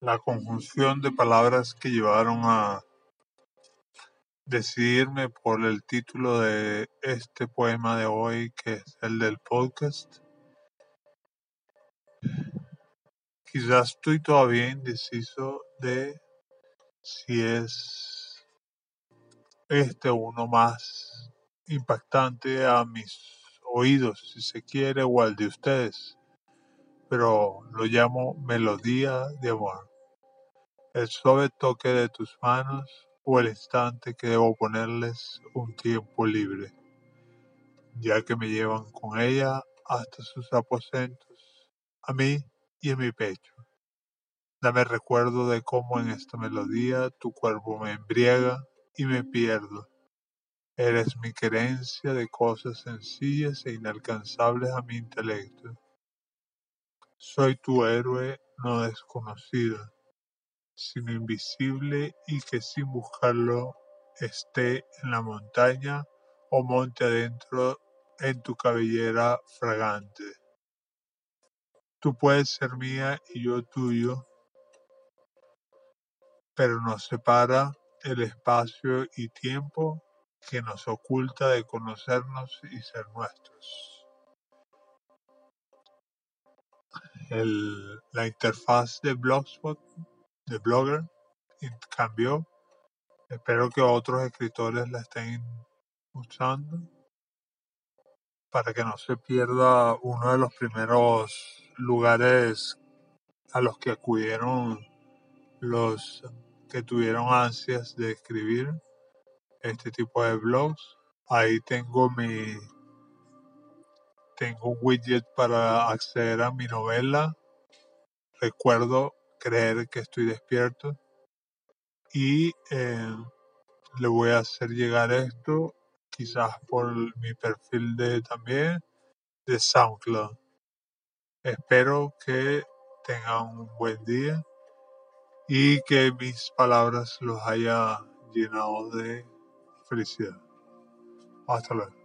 La conjunción de palabras que llevaron a decidirme por el título de este poema de hoy, que es el del podcast. Quizás estoy todavía indeciso de si es este uno más impactante a mis oídos, si se quiere, o al de ustedes, pero lo llamo melodía de amor el suave toque de tus manos o el instante que debo ponerles un tiempo libre, ya que me llevan con ella hasta sus aposentos, a mí y en mi pecho. Dame recuerdo de cómo en esta melodía tu cuerpo me embriaga y me pierdo. Eres mi querencia de cosas sencillas e inalcanzables a mi intelecto. Soy tu héroe no desconocido sino invisible y que sin buscarlo esté en la montaña o monte adentro en tu cabellera fragante. Tú puedes ser mía y yo tuyo, pero nos separa el espacio y tiempo que nos oculta de conocernos y ser nuestros. La interfaz de Blogspot de Blogger cambió. Espero que otros escritores la estén usando para que no se pierda uno de los primeros lugares a los que acudieron los que tuvieron ansias de escribir este tipo de blogs. Ahí tengo mi tengo un widget para acceder a mi novela. Recuerdo creer que estoy despierto y eh, le voy a hacer llegar esto quizás por mi perfil de también de SoundCloud. Espero que tengan un buen día y que mis palabras los haya llenado de felicidad. Hasta luego.